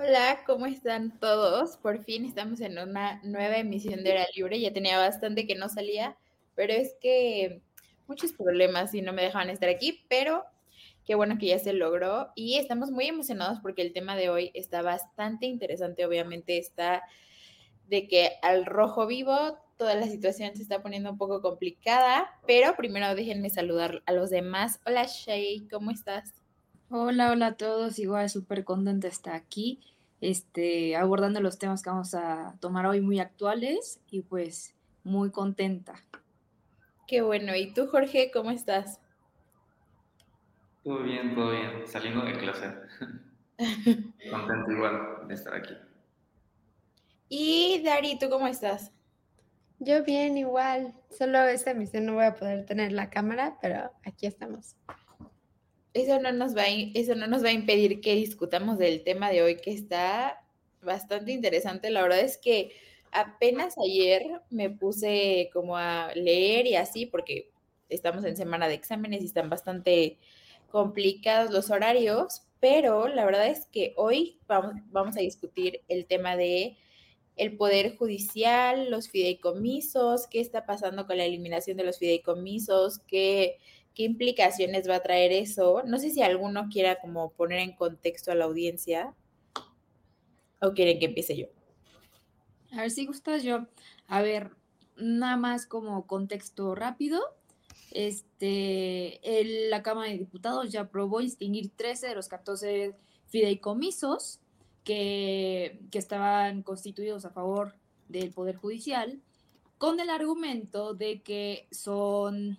Hola, ¿cómo están todos? Por fin estamos en una nueva emisión de Hora Libre. Ya tenía bastante que no salía, pero es que muchos problemas y no me dejaban estar aquí, pero qué bueno que ya se logró y estamos muy emocionados porque el tema de hoy está bastante interesante. Obviamente está de que al rojo vivo toda la situación se está poniendo un poco complicada, pero primero déjenme saludar a los demás. Hola Shay, ¿cómo estás? Hola, hola a todos, igual súper contenta de estar aquí, este, abordando los temas que vamos a tomar hoy muy actuales y pues muy contenta. Qué bueno, ¿y tú Jorge, cómo estás? Todo bien, todo bien, saliendo de clase. Contento igual de estar aquí. Y Dari, ¿tú cómo estás? Yo bien, igual. Solo esta emisión no voy a poder tener la cámara, pero aquí estamos eso no nos va a, eso no nos va a impedir que discutamos del tema de hoy que está bastante interesante. La verdad es que apenas ayer me puse como a leer y así porque estamos en semana de exámenes y están bastante complicados los horarios, pero la verdad es que hoy vamos, vamos a discutir el tema de el poder judicial, los fideicomisos, qué está pasando con la eliminación de los fideicomisos, qué qué implicaciones va a traer eso. No sé si alguno quiera como poner en contexto a la audiencia o quieren que empiece yo. A ver si gustas yo. A ver, nada más como contexto rápido. Este, la Cámara de Diputados ya aprobó distinguir 13 de los 14 fideicomisos que, que estaban constituidos a favor del Poder Judicial, con el argumento de que son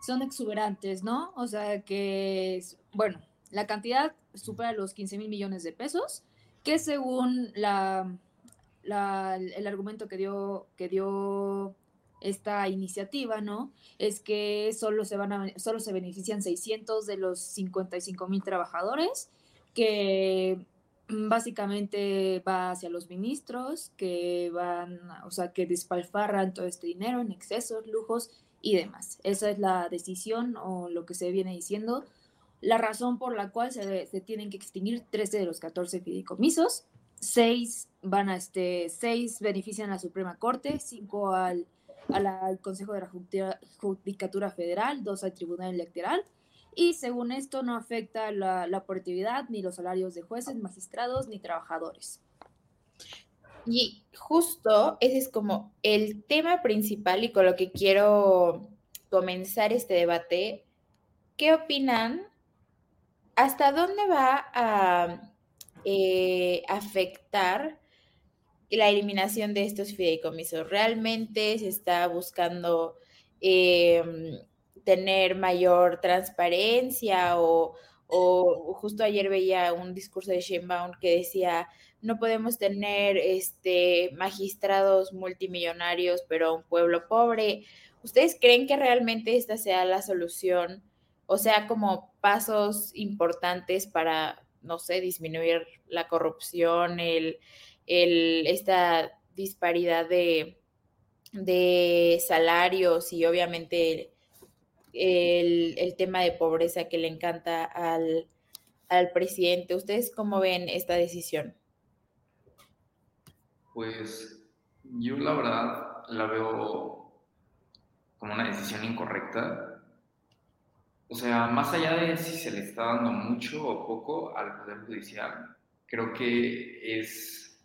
son exuberantes, ¿no? O sea que, bueno, la cantidad supera los 15 mil millones de pesos, que según la, el argumento que dio, que dio esta iniciativa, ¿no? Es que solo se, van a, solo se benefician 600 de los 55 mil trabajadores, que básicamente va hacia los ministros, que van, o sea, que despalfarran todo este dinero en excesos, lujos y demás. Esa es la decisión o lo que se viene diciendo. La razón por la cual se, se tienen que extinguir 13 de los 14 fideicomisos, 6 van a este, 6 benefician a la Suprema Corte, 5 al, al Consejo de la Judicatura Federal, 2 al Tribunal Electoral, y según esto no afecta la, la operatividad ni los salarios de jueces, magistrados ni trabajadores. Y justo ese es como el tema principal y con lo que quiero comenzar este debate. ¿Qué opinan? ¿Hasta dónde va a eh, afectar la eliminación de estos fideicomisos? ¿Realmente se está buscando em, tener mayor transparencia o, o, justo ayer veía un discurso de Sheinbaum que decía no podemos tener este, magistrados multimillonarios, pero un pueblo pobre. ¿Ustedes creen que realmente esta sea la solución? O sea, como pasos importantes para, no sé, disminuir la corrupción, el, esta disparidad de, de salarios y obviamente el, el, tema de pobreza que le encanta al, al presidente. ¿Ustedes cómo ven esta decisión? Pues yo la verdad la veo como una decisión incorrecta. O sea, más allá de si se le está dando mucho o poco al Poder Judicial, creo que es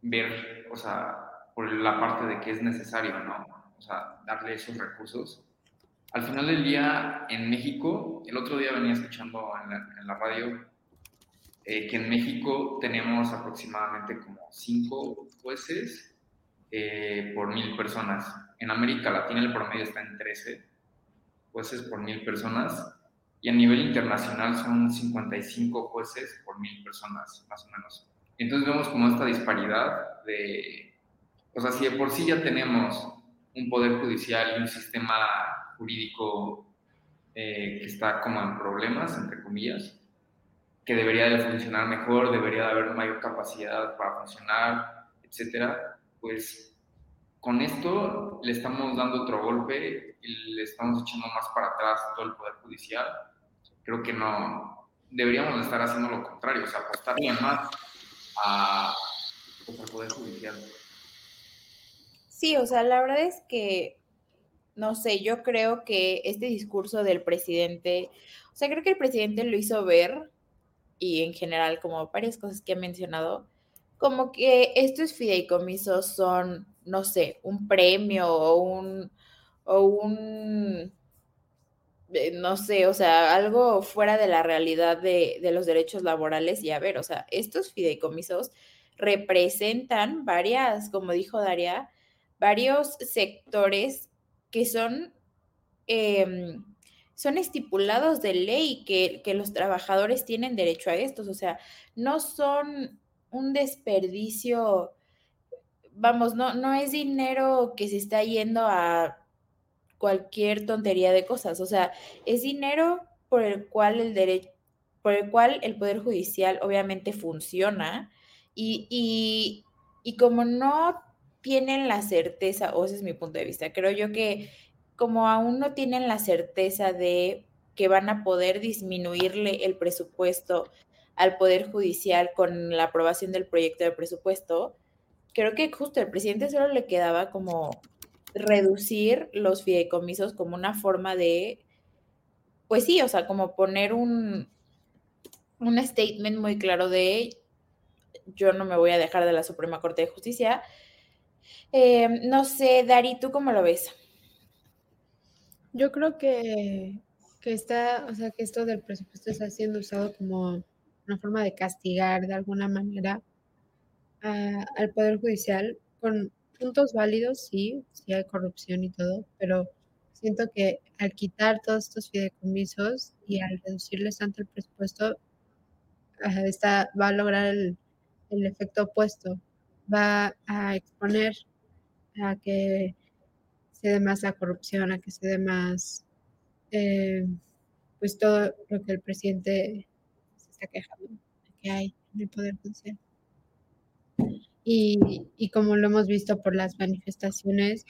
ver, o sea, por la parte de que es necesario, ¿no? O sea, darle esos recursos. Al final del día, en México, el otro día venía escuchando en la, en la radio eh, que en México tenemos aproximadamente como cinco jueces eh, por mil personas. En América Latina el promedio está en 13 jueces por mil personas y a nivel internacional son 55 jueces por mil personas, más o menos. Entonces vemos como esta disparidad de, o sea, si de por sí ya tenemos un poder judicial y un sistema jurídico eh, que está como en problemas, entre comillas, que debería de funcionar mejor, debería de haber mayor capacidad para funcionar, etcétera, pues con esto le estamos dando otro golpe y le estamos echando más para atrás todo el Poder Judicial. Creo que no, deberíamos estar haciendo lo contrario, o sea, apostarle más a, al Poder Judicial. Sí, o sea, la verdad es que, no sé, yo creo que este discurso del presidente, o sea, creo que el presidente lo hizo ver y en general como varias cosas que he mencionado, como que estos fideicomisos son, no sé, un premio o un, o un, eh, no sé, o sea, algo fuera de la realidad de, de los derechos laborales. Y a ver, o sea, estos fideicomisos representan varias, como dijo Daria, varios sectores que son... Eh, son estipulados de ley que, que, los trabajadores tienen derecho a estos, o sea, no son un desperdicio, vamos, no, no es dinero que se está yendo a cualquier tontería de cosas, o sea, es dinero por el cual el derecho, por el cual el Poder Judicial obviamente funciona y, y, y como no tienen la certeza, o ese es mi punto de vista, creo yo que como aún no tienen la certeza de que van a poder disminuirle el presupuesto al Poder Judicial con la aprobación del proyecto de presupuesto, creo que justo el presidente solo le quedaba como reducir los fideicomisos como una forma de, pues sí, o sea, como poner un, un statement muy claro de yo no me voy a dejar de la Suprema Corte de Justicia. Eh, no sé, Dari, ¿tú cómo lo ves? Yo creo que, que está, o sea, que esto del presupuesto está siendo usado como una forma de castigar de alguna manera al Poder Judicial con puntos válidos, sí, sí hay corrupción y todo, pero siento que al quitar todos estos fideicomisos y al reducirles tanto el presupuesto, está, va a lograr el efecto opuesto, va a exponer a que se dé más la corrupción, a que se dé más, eh, pues todo lo que el presidente se está quejando que hay en el Poder Judicial. Y, y como lo hemos visto por las manifestaciones,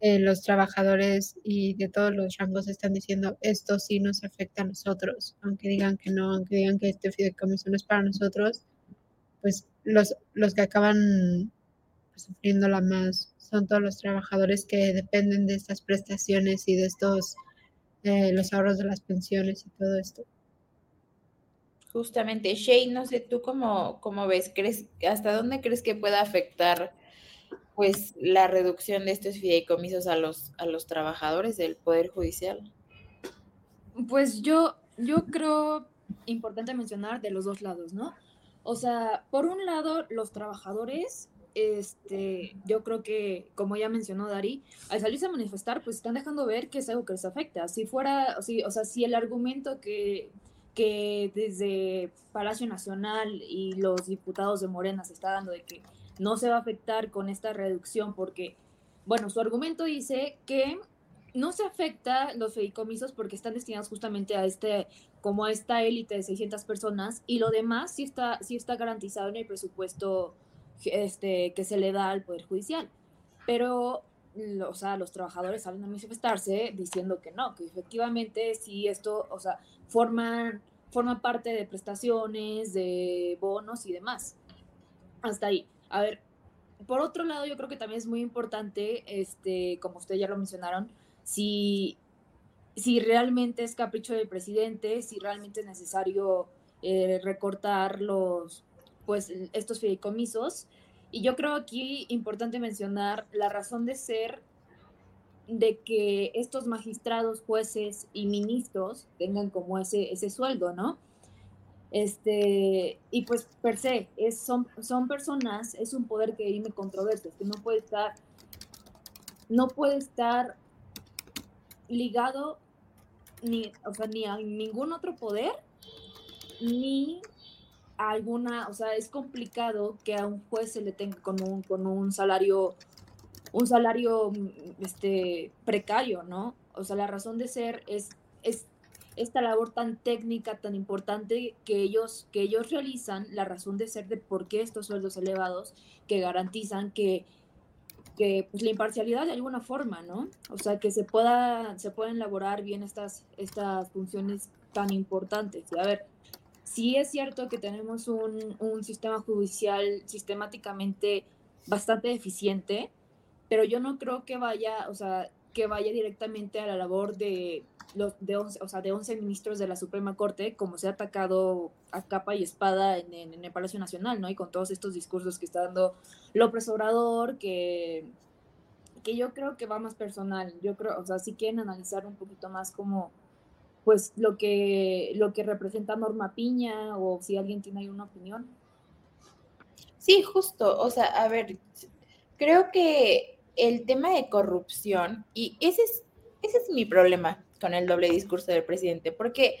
eh, los trabajadores y de todos los rangos están diciendo esto sí nos afecta a nosotros, aunque digan que no, aunque digan que este fideicomiso no es para nosotros, pues los, los que acaban pues, sufriendo la más son todos los trabajadores que dependen de estas prestaciones y de estos, eh, los ahorros de las pensiones y todo esto. Justamente, Shay, no sé, ¿tú cómo, cómo ves? ¿Crees, ¿Hasta dónde crees que pueda afectar pues la reducción de estos fideicomisos a los, a los trabajadores del Poder Judicial? Pues yo, yo creo importante mencionar de los dos lados, ¿no? O sea, por un lado, los trabajadores este, yo creo que, como ya mencionó Dari, al salirse a manifestar, pues están dejando ver que es algo que les afecta. Si fuera, o, si, o sea, si el argumento que, que desde Palacio Nacional y los diputados de Morena se está dando de que no se va a afectar con esta reducción porque, bueno, su argumento dice que no se afecta los fideicomisos porque están destinados justamente a este como a esta élite de 600 personas y lo demás sí está sí está garantizado en el presupuesto este, que se le da al Poder Judicial. Pero, o sea, los trabajadores salen a manifestarse diciendo que no, que efectivamente si esto, o sea, forman, forma parte de prestaciones, de bonos y demás. Hasta ahí. A ver, por otro lado, yo creo que también es muy importante, este, como ustedes ya lo mencionaron, si, si realmente es capricho del presidente, si realmente es necesario eh, recortar los, pues estos fideicomisos Y yo creo aquí importante mencionar la razón de ser de que estos magistrados, jueces y ministros tengan como ese, ese sueldo, ¿no? Este, y pues per se, es, son, son personas, es un poder que dime controversias, que no puede estar, no puede estar ligado ni, o sea, ni a ningún otro poder, ni alguna, o sea, es complicado que a un juez se le tenga con un, con un salario, un salario este, precario, ¿no? O sea, la razón de ser es, es esta labor tan técnica, tan importante que ellos, que ellos realizan, la razón de ser de por qué estos sueldos elevados que garantizan que, que pues, la imparcialidad de alguna forma, ¿no? O sea, que se, pueda, se pueden elaborar bien estas, estas funciones tan importantes. Y a ver, sí es cierto que tenemos un, un sistema judicial sistemáticamente bastante eficiente, pero yo no creo que vaya, o sea, que vaya directamente a la labor de los de 11, o sea, de 11 ministros de la Suprema Corte, como se ha atacado a capa y espada en, el Palacio Nacional, ¿no? Y con todos estos discursos que está dando López Obrador, que, que yo creo que va más personal. Yo creo, o sea, si quieren analizar un poquito más como, pues, lo que, lo que representa Norma Piña, o si alguien tiene ahí una opinión. Sí, justo, o sea, a ver, creo que el tema de corrupción, y ese es, ese es mi problema, con el doble discurso del presidente, porque,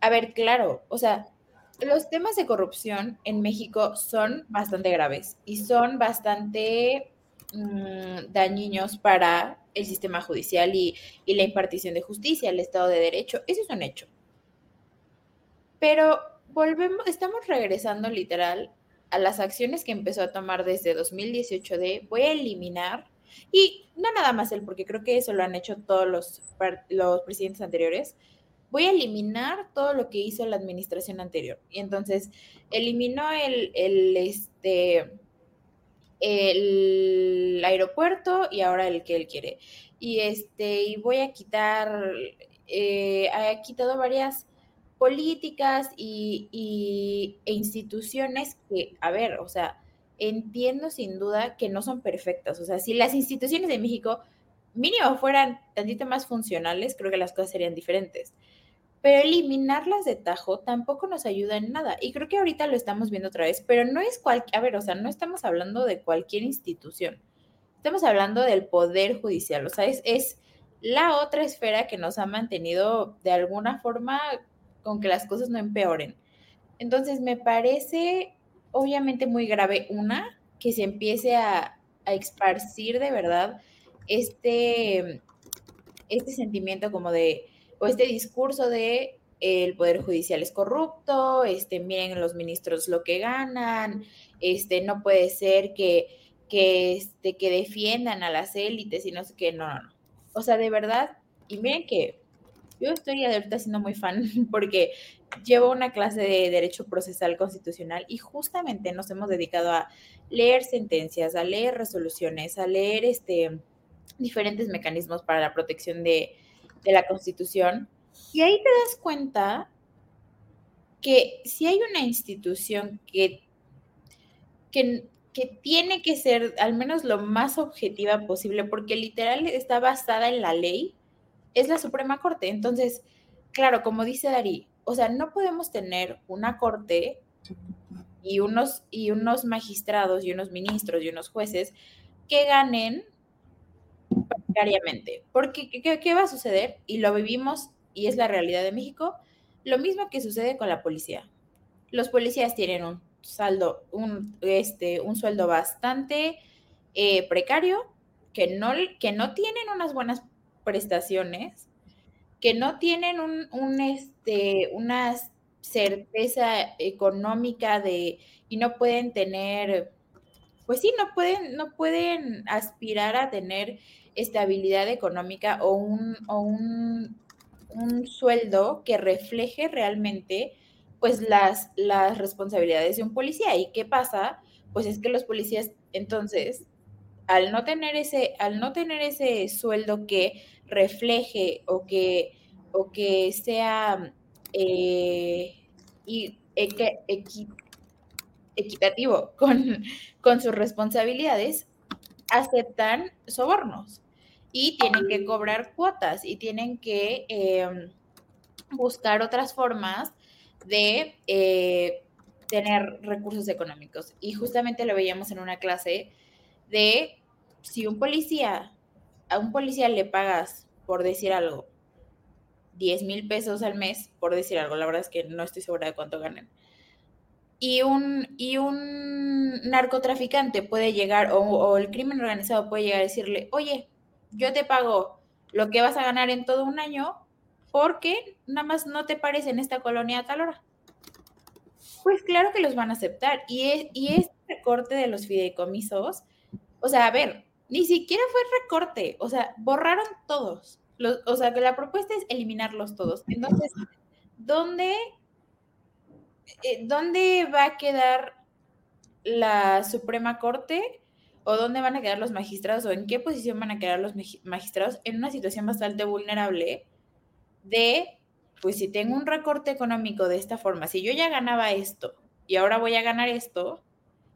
a ver, claro, o sea, los temas de corrupción en México son bastante graves y son bastante mmm, dañinos para el sistema judicial y, la impartición de justicia, el Estado de Derecho. Eso es un hecho. Pero volvemos, estamos regresando literal a las acciones que empezó a tomar desde 2018 de voy a eliminar y no nada más él, porque creo que eso lo han hecho todos los, los presidentes anteriores. Voy a eliminar todo lo que hizo la administración anterior. Y entonces eliminó el, el, este, el aeropuerto y ahora el que él quiere. Y este, y voy a quitar, eh, ha quitado varias políticas y, y, e instituciones que, a ver, o sea, entiendo sin duda que no son perfectas. O sea, si las instituciones de México mínimo fueran tantito más funcionales, creo que las cosas serían diferentes. Pero eliminarlas de tajo tampoco nos ayuda en nada. Y creo que ahorita lo estamos viendo otra vez, pero no es cualquier, a ver, o sea, no estamos hablando de cualquier institución. Estamos hablando del poder judicial. O sea, es, la otra esfera que nos ha mantenido de alguna forma con que las cosas no empeoren. Entonces, me parece obviamente muy grave. Una, que se empiece a, a esparcir de verdad este, este sentimiento como de, o este discurso de el poder judicial es corrupto, este, miren los ministros lo que ganan, este, no puede ser que, que, este, que defiendan a las élites y no no, no, no. O sea, de verdad, y miren que yo estoy ahorita siendo muy fan porque llevo una clase de Derecho Procesal Constitucional y justamente nos hemos dedicado a leer sentencias, a leer resoluciones, a leer este, diferentes mecanismos para la protección de, de la Constitución. Y ahí te das cuenta que si hay una institución que, que, que, tiene que ser al menos lo más objetiva posible, porque literal está basada en la ley, es la Suprema Corte. Entonces, claro, como dice Darí, o sea, no podemos tener una corte y unos, y unos magistrados y unos ministros y unos jueces que ganen precariamente. Porque, ¿qué, ¿qué, va a suceder? Y lo vivimos y es la realidad de México. Lo mismo que sucede con la policía. Los policías tienen un saldo, un, este, un sueldo bastante eh, precario, que no, que no tienen unas buenas prestaciones, que no tienen un, un, este, una certeza económica de, y no pueden tener, pues sí, no pueden, no pueden aspirar a tener estabilidad económica o un, o un, un sueldo que refleje realmente pues las, las responsabilidades de un policía. ¿Y qué pasa? Pues es que los policías entonces al no tener ese, al no tener ese sueldo que refleje o que, o que sea eh, y, equi, equitativo con, con sus responsabilidades, aceptan sobornos y tienen que cobrar cuotas y tienen que em, buscar otras formas de eh, tener recursos económicos. Y justamente lo veíamos en una clase de si un policía, a un policía le pagas por decir algo, 10 mil pesos al mes, por decir algo, la verdad es que no estoy segura de cuánto ganan. Y un, y un narcotraficante puede llegar, o, o el crimen organizado puede llegar a decirle, oye, yo te pago lo que vas a ganar en todo un año porque nada más no te parece en esta colonia a tal hora. Pues claro que los van a aceptar. Y, es, y este recorte de los fideicomisos, o sea, a ver, ni siquiera fue recorte, o sea, borraron todos. o sea, que la propuesta es eliminarlos todos. Entonces, ¿dónde, eh, ¿dónde va a quedar la Suprema Corte? ¿O dónde van a quedar los magistrados? ¿O en qué posición van a quedar los magistrados? En una situación bastante vulnerable de, pues si tengo un recorte económico de esta forma, si yo ya ganaba esto y ahora voy a ganar esto,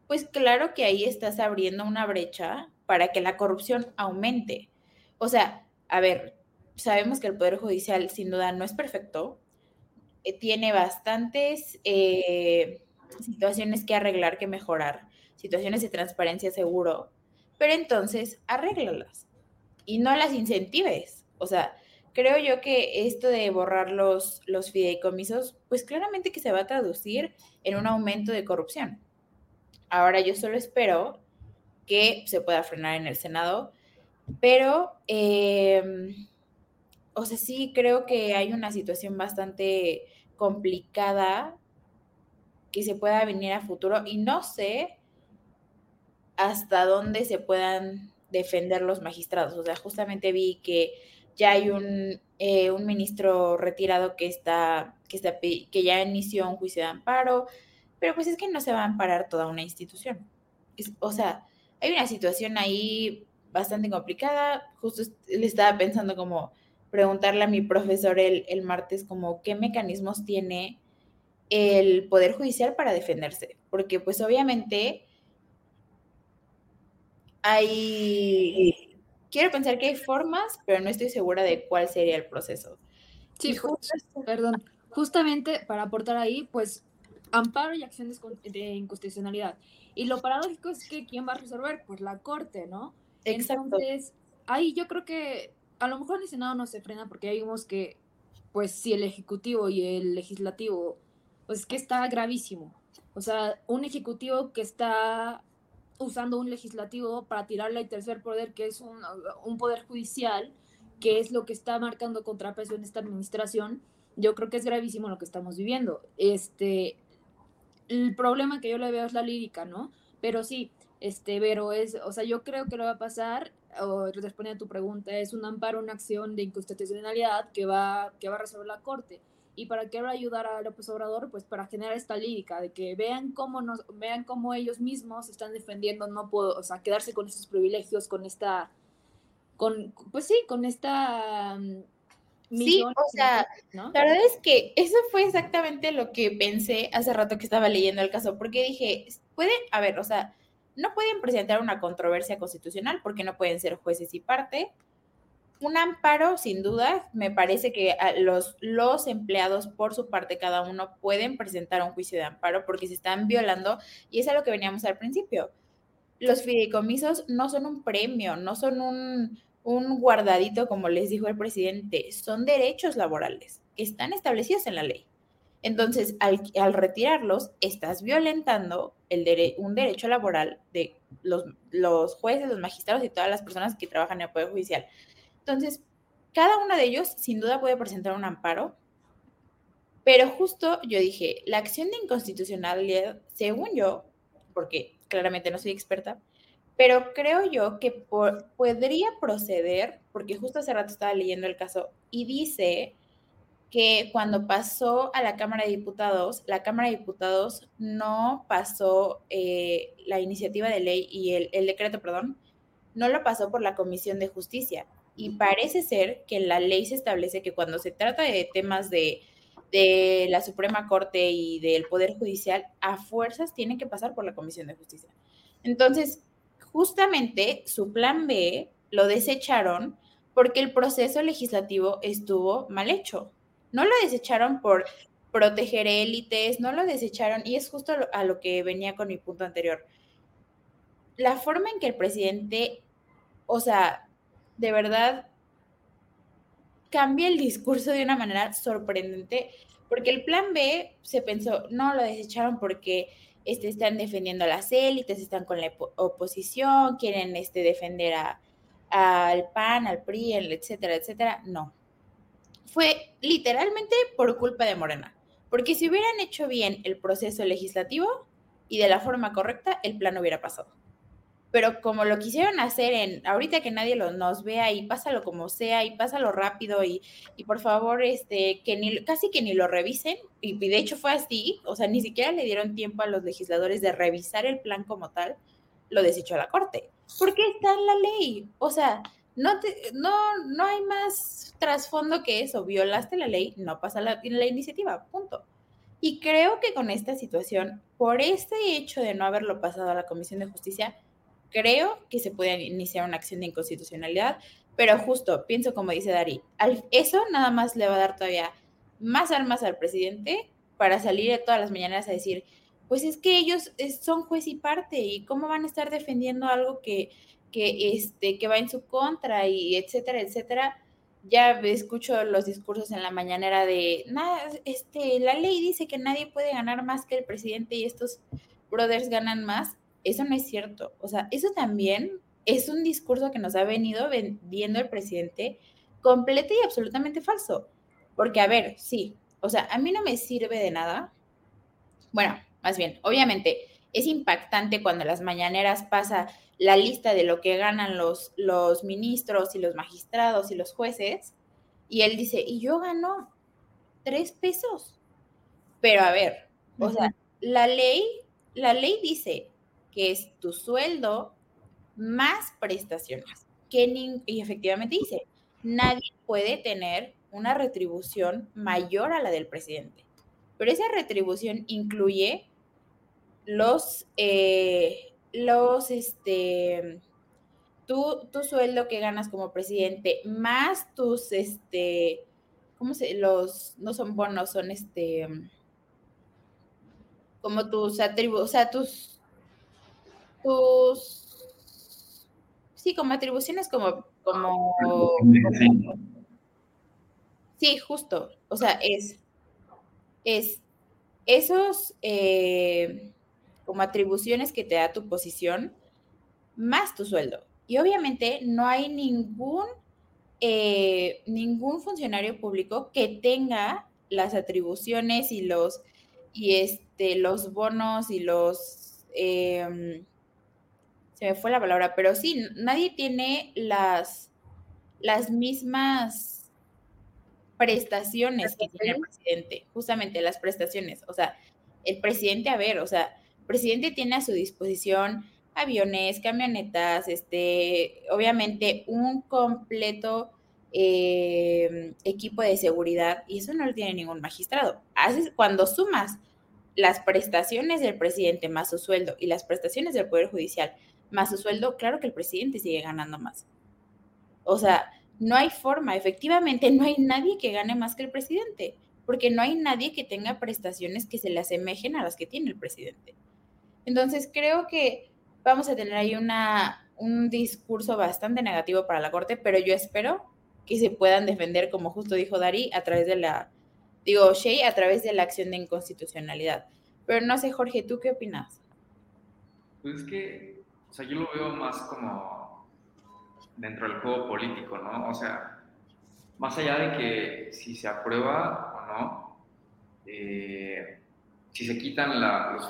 pues claro que ahí estás abriendo una brecha para que la corrupción aumente. O sea, a ver, sabemos que el Poder Judicial sin duda no es perfecto, eh, tiene bastantes eh, situaciones que arreglar, que mejorar, situaciones de transparencia seguro, pero entonces arréglalas y no las incentives. O sea, creo yo que esto de borrar los, los fideicomisos, pues claramente que se va a traducir en un aumento de corrupción. Ahora yo solo espero que se pueda frenar en el Senado, pero, em, o sea, sí creo que hay una situación bastante complicada que se pueda venir a futuro y no sé hasta dónde se puedan defender los magistrados. O sea, justamente vi que ya hay un, eh, un ministro retirado que está, que está, que ya inició un juicio de amparo, pero pues es que no se va a amparar toda una institución. o sea, hay una situación ahí bastante complicada. Justo le estaba pensando como preguntarle a mi profesor el, el martes como qué mecanismos tiene el Poder Judicial para defenderse, porque pues obviamente hay quiero pensar que hay formas, pero no estoy segura de cuál sería el proceso. Sí, perdón. Justamente para aportar ahí, pues, amparo y acciones de inconstitucionalidad. Y lo paradójico es que ¿quién va a resolver? Pues la Corte, ¿no? Exacto. Entonces, ahí yo creo que a lo mejor el Senado no se frena porque hay vimos que, pues, si el Ejecutivo y el Legislativo, pues, que está gravísimo. O sea, un Ejecutivo que está usando un legislativo para tirarle al tercer poder, que es un, un poder judicial, que es lo que está marcando contrapeso en esta administración, yo creo que es gravísimo lo que estamos viviendo. Este, el problema que yo le veo es la lírica, ¿no? Pero sí, este, pero es, o sea, yo creo que lo va a pasar, o respondiendo a tu pregunta, es un amparo, una acción de inconstitucionalidad que va, que va a resolver la Corte. ¿Y para a ayudar a López Obrador? Pues para generar esta lírica, de que vean cómo, nos, vean cómo ellos mismos están defendiendo, no puedo, o sea, quedarse con estos privilegios, con esta, con, pues sí, con esta... Mm, sí, o sea, la verdad es que eso fue exactamente lo que pensé hace rato que estaba leyendo el caso, porque dije, puede, a ver, o sea, no pueden presentar una controversia constitucional porque no pueden ser jueces y parte, un amparo, sin duda, me parece que los, los empleados, por su parte, cada uno pueden presentar un juicio de amparo porque se están violando, y es a lo que veníamos al principio. Los fideicomisos no son un premio, no son un, un guardadito, como les dijo el presidente, son derechos laborales que están establecidos en la ley. Entonces, al, retirarlos, estás violentando un derecho laboral de los, los jueces, los magistrados y todas las personas que trabajan en el Poder Judicial. Entonces, cada uno de ellos sin duda puede presentar un amparo, pero justo yo dije, la acción de inconstitucionalidad, según yo, porque claramente no soy experta, pero creo yo que podría proceder, porque justo hace rato estaba leyendo el caso y dice que cuando pasó a la Cámara de Diputados, la Cámara de Diputados no pasó eh, la iniciativa de ley y el, el decreto, perdón, no lo pasó por la Comisión de Justicia y parece ser que la ley se establece que cuando se trata de temas de de la Suprema Corte y del Poder Judicial, a fuerzas tienen que pasar por la Comisión de Justicia. Entonces, justamente su plan B lo desecharon porque el proceso legislativo estuvo mal hecho. No lo desecharon por proteger élites, no lo desecharon, y es justo a lo que venía con mi punto anterior. La forma en que el presidente, o sea, de verdad cambia el discurso de una manera sorprendente, porque el plan B se pensó, no lo desecharon porque este, están defendiendo a las élites, están con la oposición, quieren este, defender al PAN, al PRI, etcétera, etcétera. No. Fue literalmente por culpa de Morena. Porque si hubieran hecho bien el proceso legislativo y de la forma correcta, el plan hubiera pasado pero como lo quisieron hacer en, ahorita que nadie lo, nos vea y pásalo como sea y pásalo rápido y, y por favor, este, que ni, casi que ni lo revisen, y, de hecho fue así, o sea, ni siquiera le dieron tiempo a los legisladores de revisar el plan como tal, lo desechó la Corte, porque está en la ley, o sea, no, te, no, no hay más trasfondo que eso, violaste la ley, no pasa la, la iniciativa, punto. Y creo que con esta situación, por este hecho de no haberlo pasado a la Comisión de Justicia, creo que se puede iniciar una acción de inconstitucionalidad, pero justo, pienso como dice Dari, eso nada más le va a dar todavía más armas al presidente para salir de todas las mañanas a decir, pues es que ellos son juez y parte y cómo van a estar defendiendo algo que, que, este, que va en su contra y etcétera, etcétera. Ya escucho los discursos en la mañanera de, nada, este, la ley dice que nadie puede ganar más que el presidente y estos brothers ganan más eso no es cierto. O sea, eso también es un discurso que nos ha venido vendiendo el presidente completo y absolutamente falso. Porque, a ver, sí, o sea, a mí no me sirve de nada. Bueno, más bien, obviamente es impactante cuando las mañaneras pasa la lista de lo que ganan los, los ministros y los magistrados y los jueces. Y él dice, y yo gano tres pesos. Pero a ver, o sea, la ley, la ley dice es tu sueldo más prestaciones. Que y efectivamente dice, nadie puede tener una retribución mayor a la del presidente. Pero esa retribución incluye los, eh, los, este, tu, tu, sueldo que ganas como presidente, más tus, este, ¿cómo se, los, no son bonos, son este, como tus atributos, o sea, tus, tus, sí, como atribuciones como, como, sí, justo, o sea, es, es esos eh, como atribuciones que te da tu posición más tu sueldo. Y obviamente no hay ningún, eh, ningún funcionario público que tenga las atribuciones y los, y este, los bonos y los, em, se me fue la palabra, pero sí, nadie tiene las, las mismas prestaciones que tiene el presidente, justamente las prestaciones. O sea, el presidente, a ver, o sea, el presidente tiene a su disposición aviones, camionetas, este, obviamente un completo eh, equipo de seguridad y eso no lo tiene ningún magistrado. Haces, cuando sumas las prestaciones del presidente más su sueldo y las prestaciones del Poder Judicial más su sueldo, claro que el presidente sigue ganando más. O sea, no hay forma, efectivamente, no hay nadie que gane más que el presidente, porque no hay nadie que tenga prestaciones que se le asemejen a las que tiene el presidente. Entonces, creo que vamos a tener ahí una, un discurso bastante negativo para la Corte, pero yo espero que se puedan defender, como justo dijo Dari, a través de la, digo, Shea, a través de la acción de inconstitucionalidad. Pero no sé, Jorge, ¿tú qué opinas? Pues es que o sea, yo lo veo más como dentro del juego político, ¿no? O sea, más allá de que si se aprueba o no, eh, si se quitan los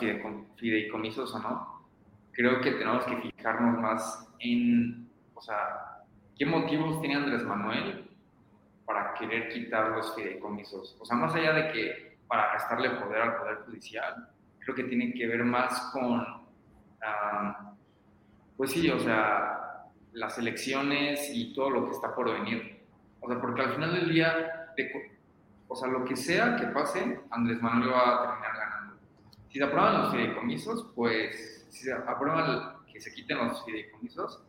fideicomisos o no, creo que tenemos que fijarnos más en, o sea, qué motivos tiene Andrés Manuel para querer quitar los fideicomisos. O sea, más allá de que para restarle poder al Poder Judicial, creo que tiene que ver más con pues sí, o sea, las elecciones y todo lo que está por venir. O sea, porque al final del día, o sea, lo que sea que pase, Andrés Manuel va a terminar ganando. Si se aprueban los fideicomisos, pues, si se aprueban que se quiten los fideicomisos,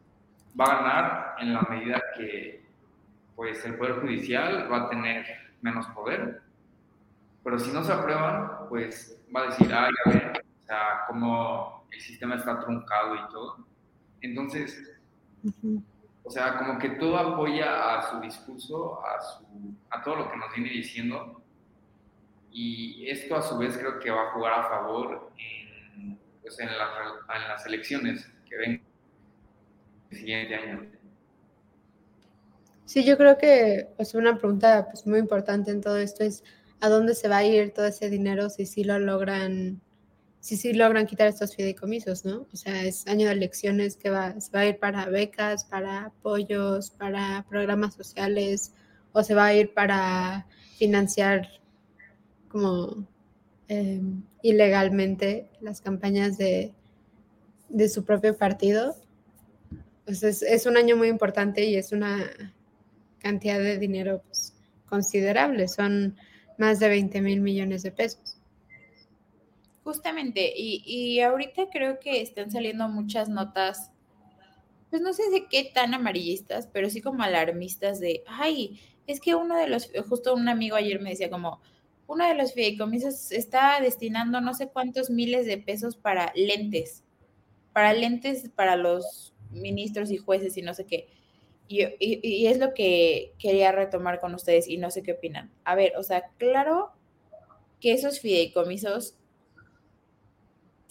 va a ganar en la medida que, pues, el Poder Judicial va a tener menos poder. Pero si no se aprueban, pues va a decir, ay, a ver, o sea, como el sistema está truncado y todo. Entonces, o sea, como que todo apoya a su discurso, a, su, a todo lo que nos viene diciendo. Y esto a su vez creo que va a jugar a favor en, pues en, en las elecciones que ven el siguiente año. Sí, yo creo que pues, una pregunta pues, muy importante en todo esto es a dónde se va a ir todo ese dinero si sí lo logran, si sí logran quitar estos fideicomisos, ¿no? O sea, es año de elecciones que va, se va a ir para becas, para apoyos, para programas sociales, o se va a ir para financiar como eh, ilegalmente las campañas de, de, su propio partido. Pues es, es, un año muy importante y es una cantidad de dinero pues, considerable. Son más de 20 mil millones de pesos. Justamente, y, y ahorita creo que están saliendo muchas notas, pues no sé de qué tan amarillistas, pero sí como alarmistas de, ay, es que uno de los, justo un amigo ayer me decía como, uno de los fideicomisos está destinando no sé cuántos miles de pesos para lentes, para lentes para los ministros y jueces y no sé qué. Y, es lo que quería retomar con ustedes y no sé qué opinan. A ver, o sea, claro que esos fideicomisos,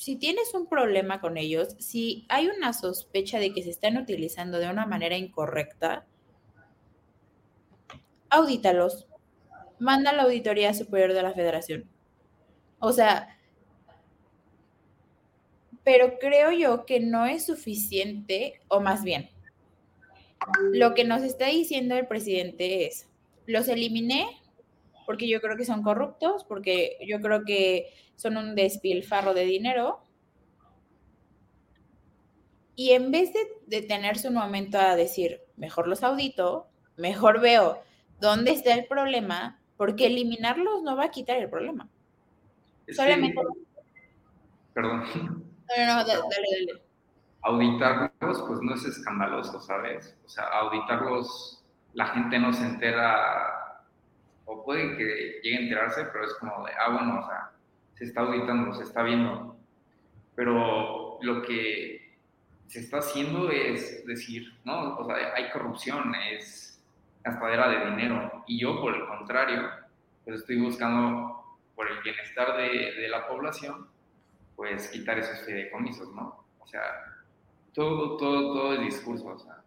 si tienes un problema con ellos, si hay una sospecha de que se están utilizando de una manera incorrecta, audítalos. Manda a la Auditoría Superior de la Federación. O sea, pero creo yo que no es suficiente, o más bien, lo que nos está diciendo el presidente es, los eliminé porque yo creo que son corruptos, porque yo creo que son un despilfarro de dinero. Y en vez de detenerse un momento a decir, mejor los audito, mejor veo dónde está el problema, porque eliminarlos no va a quitar el problema. Solamente... Perdón. No, no, no, dale, dale auditarlos, pues no es escandaloso, ¿sabes? O sea, auditarlos, la gente no se entera, o puede que llegue a enterarse, pero es como de, ah, bueno, o sea, se está auditando, se está viendo. Pero lo que se está haciendo es decir, no, o sea, hay corrupción, es gastadera de dinero. Y yo, por el contrario, pues estoy buscando, por el bienestar de, de la población, pues quitar esos fideicomisos, ¿no? O sea, todo, todo, todo el discurso. O sea,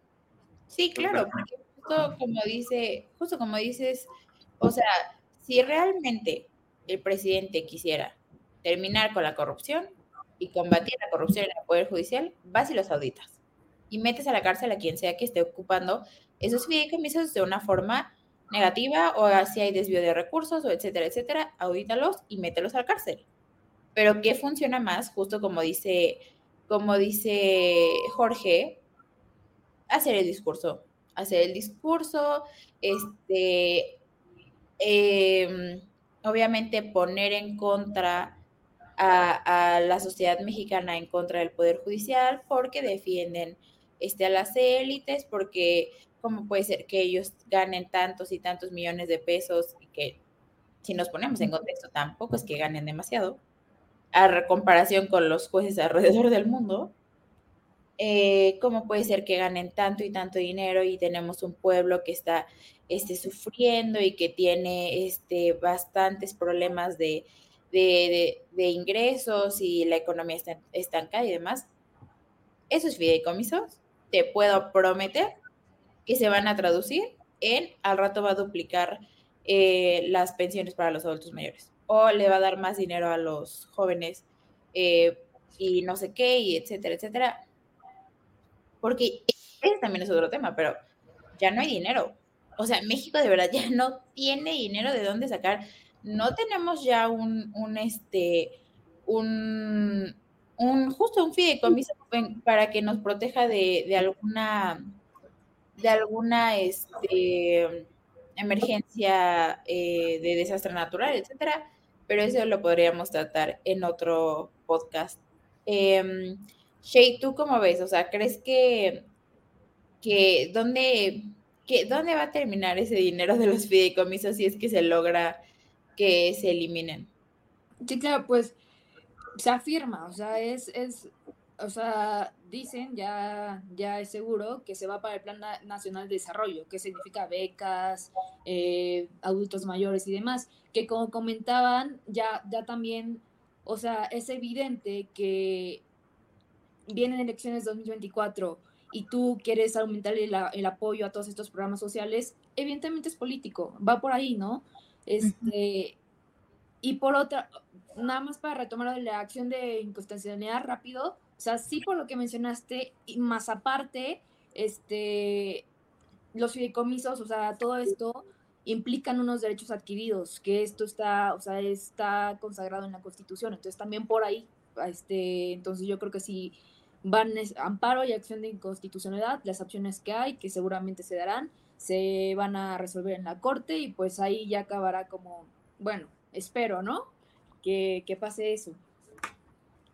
sí, claro, porque justo como dice, justo como dices, o sea, si realmente el presidente quisiera terminar con la corrupción y combatir la corrupción en el Poder Judicial, vas y los auditas. Y metes a la cárcel a quien sea que esté ocupando esos fideicomisos de una forma negativa o si hay desvío de recursos o etcétera, etcétera, audítalos y mételos a la cárcel. Pero ¿qué funciona más? Justo como dice como dice Jorge, hacer el discurso, hacer el discurso, este, em, obviamente poner en contra a, la sociedad mexicana en contra del Poder Judicial porque defienden este, a las élites, porque cómo puede ser que ellos ganen tantos y tantos millones de pesos y que si nos ponemos en contexto tampoco es que ganen demasiado a comparación con los jueces alrededor del mundo, eh, ¿cómo puede ser que ganen tanto y tanto dinero y tenemos un pueblo que está este, sufriendo y que tiene este, bastantes problemas de, ingresos y la economía está estancada y demás? Esos fideicomisos, te puedo prometer que se van a traducir en al rato va a duplicar eh, las pensiones para los adultos mayores o le va a dar más dinero a los jóvenes eh, y no sé qué, y etcétera, etcétera. Porque ese también es otro tema, pero ya no hay dinero. O sea, México de verdad ya no tiene dinero de dónde sacar. No tenemos ya un, un este, un, un, justo un fideicomiso para que nos proteja de, de alguna, de alguna, este, emergencia eh, de desastre natural, etcétera, pero eso lo podríamos tratar en otro podcast. Eh, Shay, ¿tú cómo ves? O sea, ¿crees que, que dónde, que dónde va a terminar ese dinero de los fideicomisos si es que se logra que se eliminen? Sí, claro, pues se afirma, o sea, es, es o sea, dicen, ya, ya es seguro que se va para el Plan Nacional de Desarrollo, que significa becas, eh, adultos mayores y demás, que como comentaban, ya, ya también, o sea, es evidente que vienen elecciones 2024 y tú quieres aumentar el, el, apoyo a todos estos programas sociales, evidentemente es político, va por ahí, ¿no? Este, y por otra, nada más para retomar la acción de inconstitucionalidad rápido, o sea, sí por lo que mencionaste, y más aparte, este, los fideicomisos, o sea, todo esto implican unos derechos adquiridos, que esto está, o sea, está consagrado en la Constitución, entonces también por ahí, este, entonces yo creo que si van amparo y acción de inconstitucionalidad, las opciones que hay, que seguramente se darán, se van a resolver en la Corte y pues ahí ya acabará como, bueno, espero, ¿no? Que, que pase eso.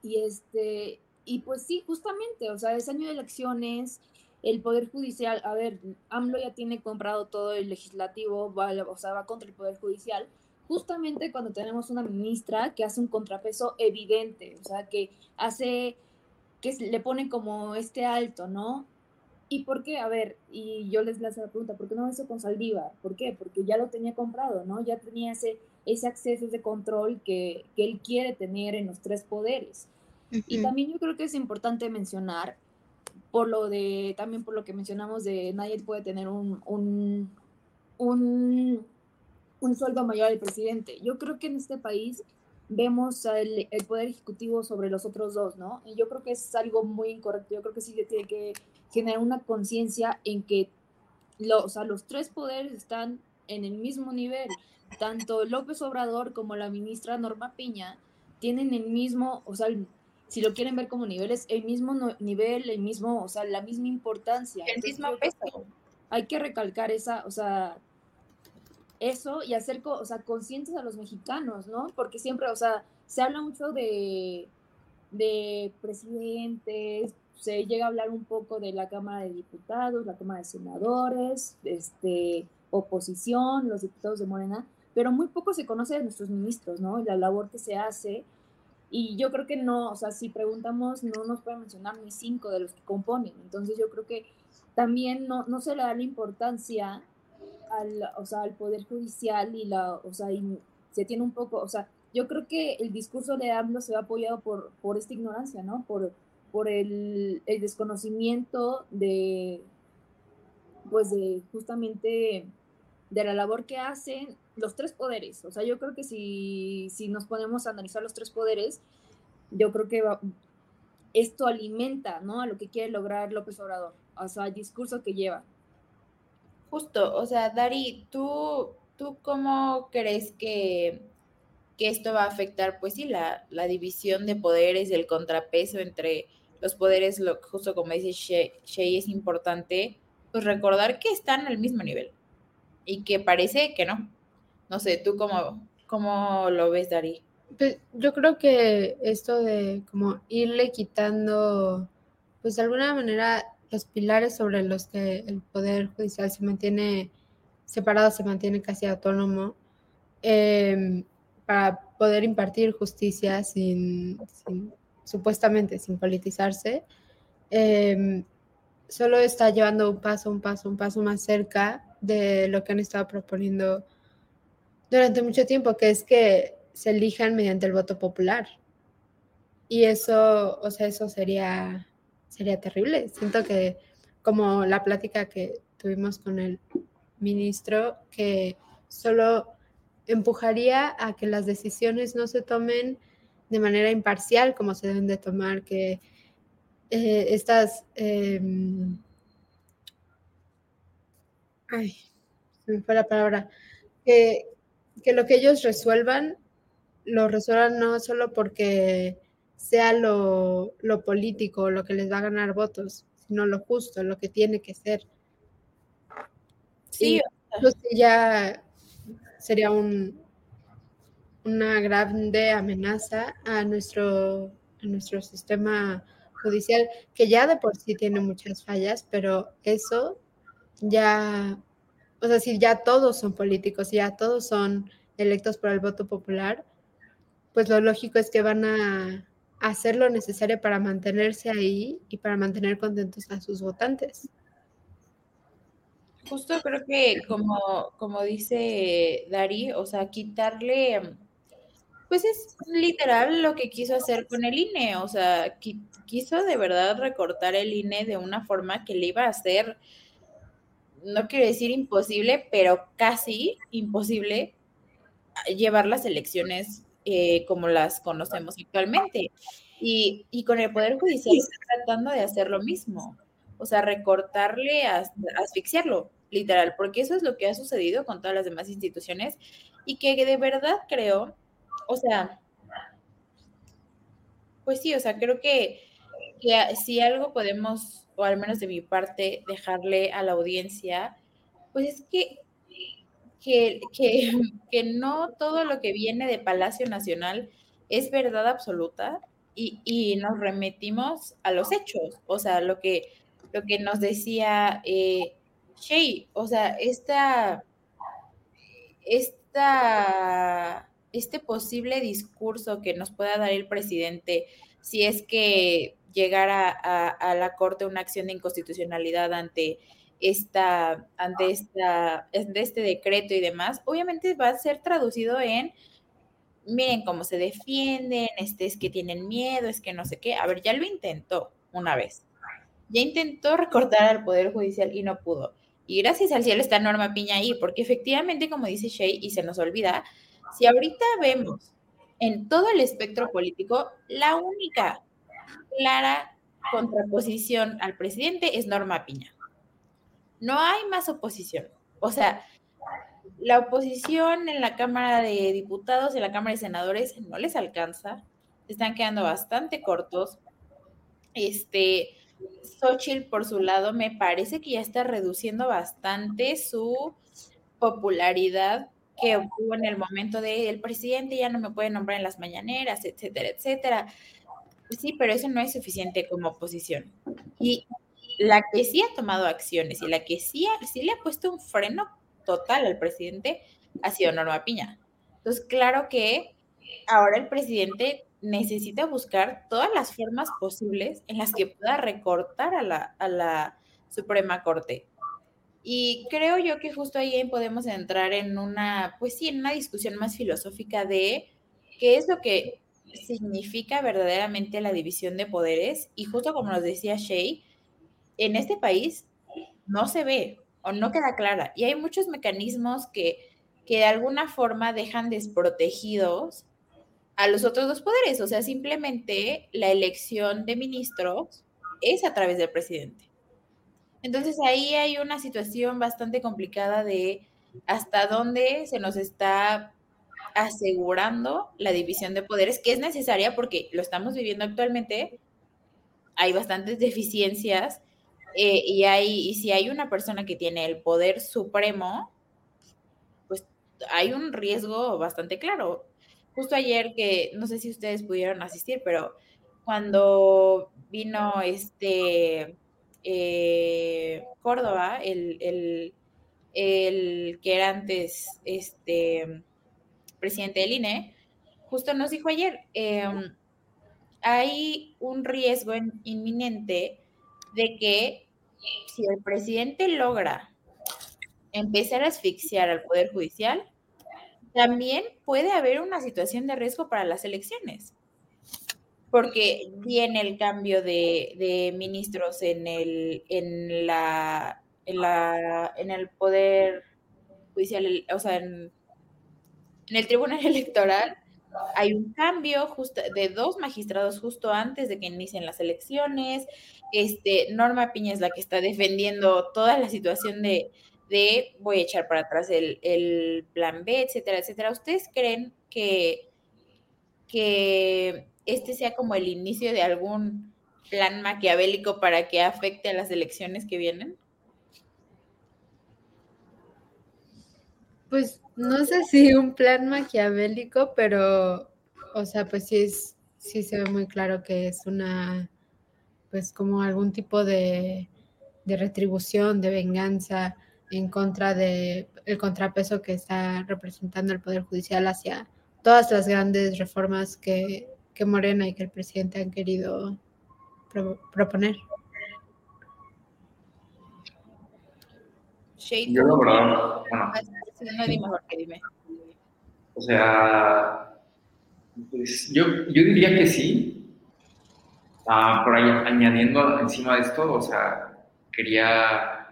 Y este, y pues sí, justamente, o sea, es año de elecciones, el Poder Judicial, a ver, AMLO ya tiene comprado todo el legislativo, va, o sea, va contra el Poder Judicial, justamente cuando tenemos una ministra que hace un contrapeso evidente, o sea, que hace, que le pone como este alto, ¿no? ¿Y por qué? A ver, y yo les lanzo la pregunta, ¿por qué no eso con Saldívar? ¿Por qué? Porque ya lo tenía comprado, ¿no? Ya tenía ese, ese acceso, ese control que, que él quiere tener en los tres poderes. Y también yo creo que es importante mencionar, por lo de, también por lo que mencionamos de nadie puede tener un, un, un, un sueldo mayor al presidente. Yo creo que en este país vemos el, el, poder ejecutivo sobre los otros dos, ¿no? Y yo creo que es algo muy incorrecto. Yo creo que sí que tiene que generar una conciencia en que lo, o sea, los tres poderes están en el mismo nivel. Tanto López Obrador como la ministra Norma Piña tienen el mismo, o sea, si lo quieren ver como niveles, el mismo nivel, el mismo, o sea, la misma importancia. El mismo peso. Hay que recalcar esa, o sea, eso y hacer, o sea, conscientes a los mexicanos, ¿no? Porque siempre, o sea, se habla mucho de, de presidentes, se llega a hablar un poco de la Cámara de Diputados, la Cámara de Senadores, este, oposición, los diputados de Morena, pero muy poco se conoce de nuestros ministros, ¿no? Y la labor que se hace y yo creo que no, o sea, si preguntamos, no nos pueden mencionar ni cinco de los que componen. Entonces yo creo que también no, no se le da la importancia al, o sea, al Poder Judicial y la, o sea, y se tiene un poco, o sea, yo creo que el discurso de AMLO se va apoyado por, por esta ignorancia, ¿no? Por, por el, el desconocimiento de, pues de justamente de la labor que hacen los tres poderes. O sea, yo creo que si, si nos ponemos a analizar los tres poderes, yo creo que esto alimenta, ¿no? A lo que quiere lograr López Obrador, o sea, el discurso que lleva. Justo, o sea, Dari, ¿tú, tú cómo crees que, que esto va a afectar, pues sí, la, la división de poderes, el contrapeso entre los poderes, lo, justo como dice Shea, es importante, pues recordar que están al mismo nivel y que parece que no. No sé, ¿tú cómo, cómo lo ves, Dari? Pues yo creo que esto de como irle quitando, pues de alguna manera, los pilares sobre los que el Poder Judicial se mantiene separado, se mantiene casi autónomo, em, para poder impartir justicia sin, supuestamente sin politizarse, em, solo está llevando un paso, un paso, un paso más cerca de lo que han estado proponiendo durante mucho tiempo, que es que se elijan mediante el voto popular. Y eso, o sea, eso sería, sería terrible. Siento que como la plática que tuvimos con el ministro, que solo empujaría a que las decisiones no se tomen de manera imparcial como se deben de tomar, que eh, estas... Em, ay, se me fue la palabra. Que, que lo que ellos resuelvan, lo resuelvan no solo porque sea lo, lo político, lo que les va a ganar votos, sino lo justo, lo que tiene que ser. Sí, Pues ya sería un, una grande amenaza a nuestro, a nuestro sistema judicial, que ya de por sí tiene muchas fallas, pero eso ya, o sea, si ya todos son políticos, ya todos son electos por el voto popular, pues lo lógico es que van a hacer lo necesario para mantenerse ahí y para mantener contentos a sus votantes. Justo creo que como, como dice Dari, o sea, quitarle, pues es literal lo que quiso hacer con el INE, o sea, quiso de verdad recortar el INE de una forma que le iba a hacer, no quiero decir imposible, pero casi imposible llevar las elecciones eh, como las conocemos actualmente. Y, y, con el Poder Judicial está tratando de hacer lo mismo, o sea, recortarle, asfixiarlo, literal, porque eso es lo que ha sucedido con todas las demás instituciones y que de verdad creo, o sea, pues sí, o sea, creo que, que si algo podemos, o al menos de mi parte, dejarle a la audiencia, pues es que que, que, no todo lo que viene de Palacio Nacional es verdad absoluta y, y, nos remetimos a los hechos, o sea, lo que, lo que nos decía eh, Shay, o sea, esta, esta, este posible discurso que nos pueda dar el presidente si es que llegara a la Corte una acción de inconstitucionalidad ante esta, ante, esta, este decreto y demás, obviamente va a ser traducido en, miren cómo se defienden, este es que tienen miedo, es que no sé qué. A ver, ya lo intentó una vez. Ya intentó recortar al Poder Judicial y no pudo. Y gracias al cielo está Norma Piña ahí, porque efectivamente, como dice Shay, y se nos olvida, si ahorita vemos en todo el espectro político, la única clara contraposición al presidente es Norma Piña no hay más oposición. O sea, la oposición en la Cámara de Diputados, en la Cámara de Senadores, no les alcanza. Están quedando bastante cortos. Este, Xochitl, por su lado, me parece que ya está reduciendo bastante su popularidad que hubo en el momento de el presidente ya no me puede nombrar en las mañaneras, etcétera, etcétera. Sí, pero eso no es suficiente como oposición. Y la que sí ha tomado acciones y la que sí, sí le ha puesto un freno total al presidente ha sido Norma Piña. Entonces, claro que ahora el presidente necesita buscar todas las formas posibles en las que pueda recortar a la, a la Suprema Corte. Y creo yo que justo ahí podemos entrar en una, pues sí, en una discusión más filosófica de qué es lo que significa verdaderamente la división de poderes. Y justo como nos decía Shay, en este país no se ve o no queda clara. Y hay muchos mecanismos que, que de alguna forma dejan desprotegidos a los otros dos poderes. O sea, simplemente la elección de ministros es a través del presidente. Entonces ahí hay una situación bastante complicada de hasta dónde se nos está asegurando la división de poderes, que es necesaria porque lo estamos viviendo actualmente. Hay bastantes deficiencias eh, y, hay, y si hay una persona que tiene el poder supremo, pues hay un riesgo bastante claro. Justo ayer que, no sé si ustedes pudieron asistir, pero cuando vino este eh, Córdoba, el, el, el, que era antes este presidente del INE, justo nos dijo ayer, em, hay un riesgo inminente de que si el presidente logra empezar a asfixiar al Poder Judicial, también puede haber una situación de riesgo para las elecciones, porque viene el cambio de, ministros en el, en, la, en, la, en el Poder Judicial, o sea, en, en el Tribunal Electoral, hay un cambio de dos magistrados justo antes de que inicien las elecciones. Este, Norma Piña es la que está defendiendo toda la situación de, de voy a echar para atrás el, el, plan B, etcétera, etcétera. ¿Ustedes creen que, que este sea como el inicio de algún plan maquiavélico para que afecte a las elecciones que vienen? Pues no sé si un plan maquiavélico, pero, o sea, pues sí, es, sí se ve muy claro que es una, pues como algún tipo de, de retribución, de venganza en contra de el contrapeso que está representando el Poder Judicial hacia todas las grandes reformas que, que Morena y que el presidente han querido pro- proponer. Yo Sí, no dime mejor que dime. o sea, pues yo, yo diría que sí. Ah, por ahí, añadiendo encima de esto, o sea, quería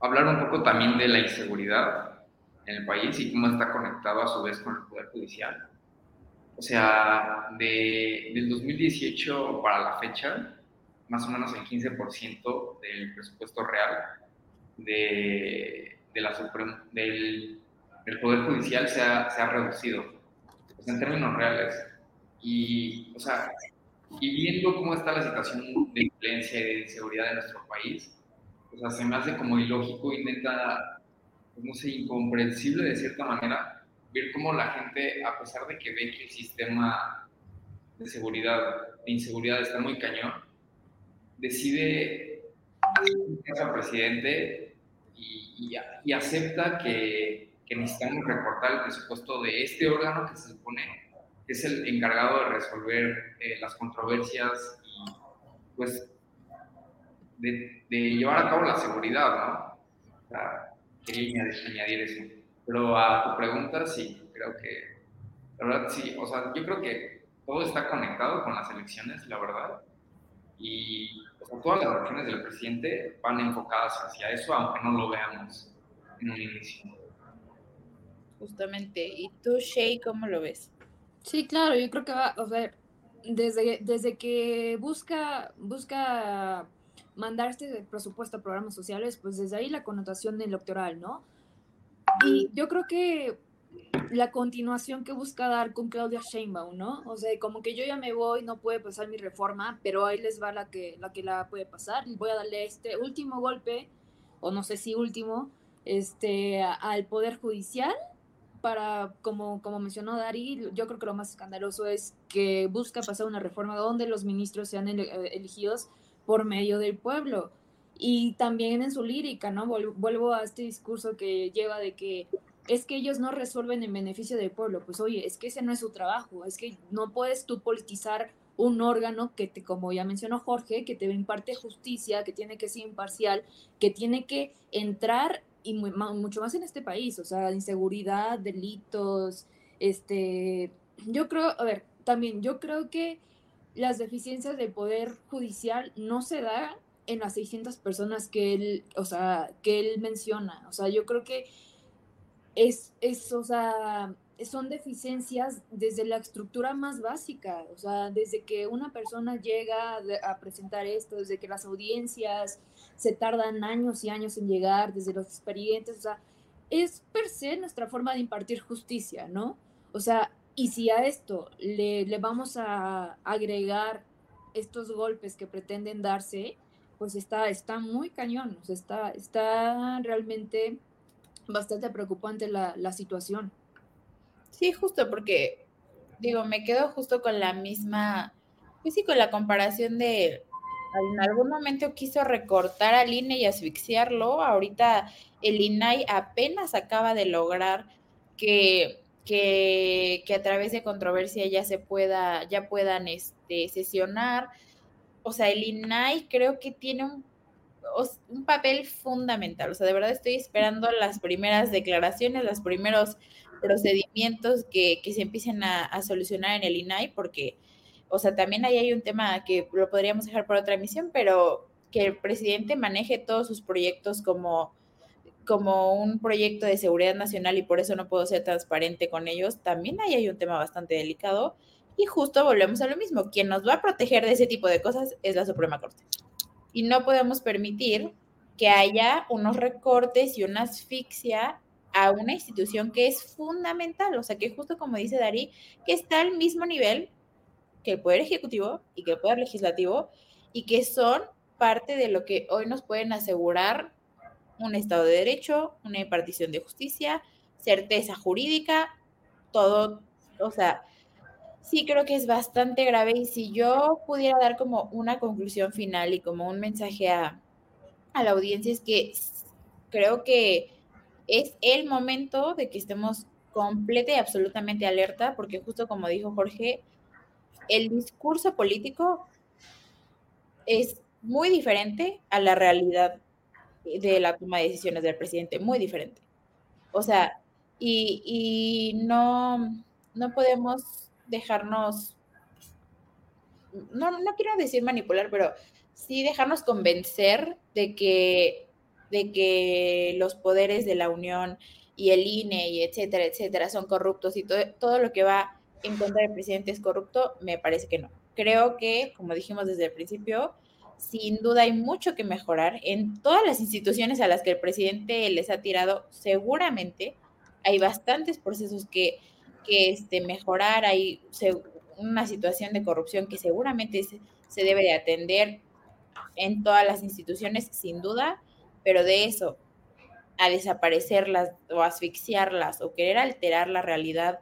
hablar un poco también de la inseguridad en el país y cómo está conectado a su vez con el Poder Judicial. O sea, de, del 2018 para la fecha, más o menos el 15% del presupuesto real de, de la del, del Poder Judicial se ha, se ha reducido, sea, en términos reales. Y, o sea, y viendo cómo está la situación de violencia y de inseguridad de nuestro país, o sea, se me hace como ilógico, intenta, pues, no sé, incomprensible de cierta manera, ver cómo la gente, a pesar de que ve que el sistema de seguridad, de inseguridad está muy cañón, decide al presidente y, y, y acepta que, que, necesitamos recortar el presupuesto de este órgano que se supone que es el encargado de resolver eh, las controversias y pues de, de, llevar a cabo la seguridad, ¿no? O sea, quería añadir, eso. Pero a tu pregunta, sí, creo que, la verdad, sí, o sea, yo creo que todo está conectado con las elecciones, la verdad. Y o sea, todas las acciones del presidente van enfocadas hacia eso, aunque no lo veamos en un inicio. Justamente. ¿Y tú, Shay, cómo lo ves? Sí, claro, yo creo que va, o sea, desde, desde que busca, busca mandar este presupuesto a programas sociales, pues desde ahí la connotación electoral, ¿no? Y yo creo que la continuación que busca dar con Claudia Sheinbaum, ¿no? O sea, como que yo ya me voy, no puede pasar mi reforma, pero ahí les va la que la, que la puede pasar. Y voy a darle este último golpe, o no sé si último, este, al Poder Judicial para, como, como mencionó Dari, yo creo que lo más escandaloso es que busca pasar una reforma donde los ministros sean ele elegidos por medio del pueblo. Y también en su lírica, ¿no? Vuelvo a este discurso que lleva de que es que ellos no resuelven en beneficio del pueblo. Pues oye, es que ese no es su trabajo, es que no puedes tú politizar un órgano que, te, como ya mencionó Jorge, que te imparte justicia, que tiene que ser imparcial, que tiene que entrar y mucho más en este país, o sea, inseguridad, delitos, este, yo creo, a ver, también yo creo que las deficiencias del poder judicial no se da en las 600 personas que él, o sea, que él menciona, o sea, yo creo que es, es, son deficiencias desde la estructura más básica, o sea, desde que una persona llega a presentar esto, desde que las audiencias se tardan años y años en llegar, desde los expedientes, o sea, es per se nuestra forma de impartir justicia, ¿no? O sea, y si a esto le, le vamos a agregar estos golpes que pretenden darse, pues está, está muy cañón, está, está realmente bastante preocupante la, la situación. Sí, justo porque, digo, me quedo justo con la misma, pues sí, con la comparación de, en algún momento quiso recortar al INE y asfixiarlo, ahorita el INAI apenas acaba de lograr que, que, que a través de controversia ya se pueda, ya puedan este, sesionar, o sea, el INAI creo que tiene un un papel fundamental. O sea, de verdad estoy esperando las primeras declaraciones, los primeros procedimientos que, que se empiecen a, a, solucionar en el INAI, porque, o sea, también ahí hay un tema que lo podríamos dejar por otra emisión, pero que el presidente maneje todos sus proyectos como, como un proyecto de seguridad nacional y por eso no puedo ser transparente con ellos, también ahí hay un tema bastante delicado. Y justo volvemos a lo mismo, quien nos va a proteger de ese tipo de cosas es la Suprema Corte y no podemos permitir que haya unos recortes y una asfixia a una institución que es fundamental, o sea, que justo como dice Dari, que está al mismo nivel que el Poder Ejecutivo y que el Poder Legislativo y que son parte de lo que hoy nos pueden asegurar un Estado de Derecho, una impartición de justicia, certeza jurídica, todo, o sea, sí creo que es bastante grave y si yo pudiera dar como una conclusión final y como un mensaje a, a la audiencia es que creo que es el momento de que estemos completa y absolutamente alerta, porque justo como dijo Jorge, el discurso político es muy diferente a la realidad de la toma de decisiones del presidente, muy diferente. O sea, y, y no, no podemos dejarnos, no, no quiero decir manipular, pero sí dejarnos convencer de que, de que los poderes de la Unión y el INE y etcétera, etcétera, son corruptos y todo, todo lo que va en contra del presidente es corrupto, me parece que no. Creo que, como dijimos desde el principio, sin duda hay mucho que mejorar en todas las instituciones a las que el presidente les ha tirado, seguramente hay bastantes procesos que, que este, mejorar, hay una situación de corrupción que seguramente se, debe de atender en todas las instituciones, sin duda, pero de eso a desaparecerlas o asfixiarlas o querer alterar la realidad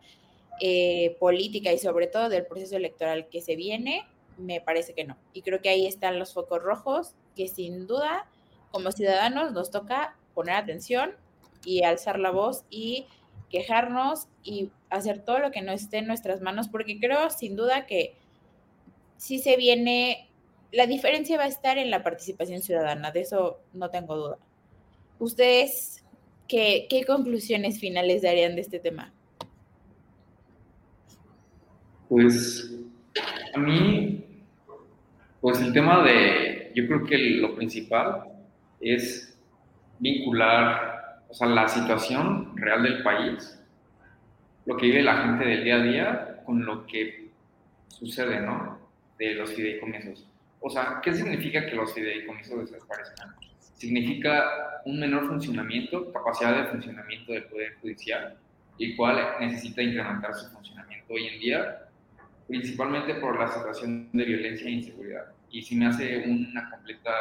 eh, política y sobre todo del proceso electoral que se viene, me parece que no. Y creo que ahí están los focos rojos que sin duda como ciudadanos nos toca poner atención y alzar la voz y quejarnos y hacer todo lo que no esté en nuestras manos, porque creo sin duda que si se viene, la diferencia va a estar en la participación ciudadana, de eso no tengo duda. ¿Ustedes qué, qué conclusiones finales darían de este tema? Pues a mí, pues el tema de, yo creo que lo principal es vincular, o sea, la situación real del país, lo que vive la gente del día a día con lo que sucede, ¿no? De los fideicomisos. O sea, ¿qué significa que los fideicomisos desaparezcan? significa un menor funcionamiento, capacidad de funcionamiento del Poder Judicial, el cual necesita incrementar su funcionamiento hoy en día, principalmente por la situación de violencia e inseguridad. Y si me hace una completa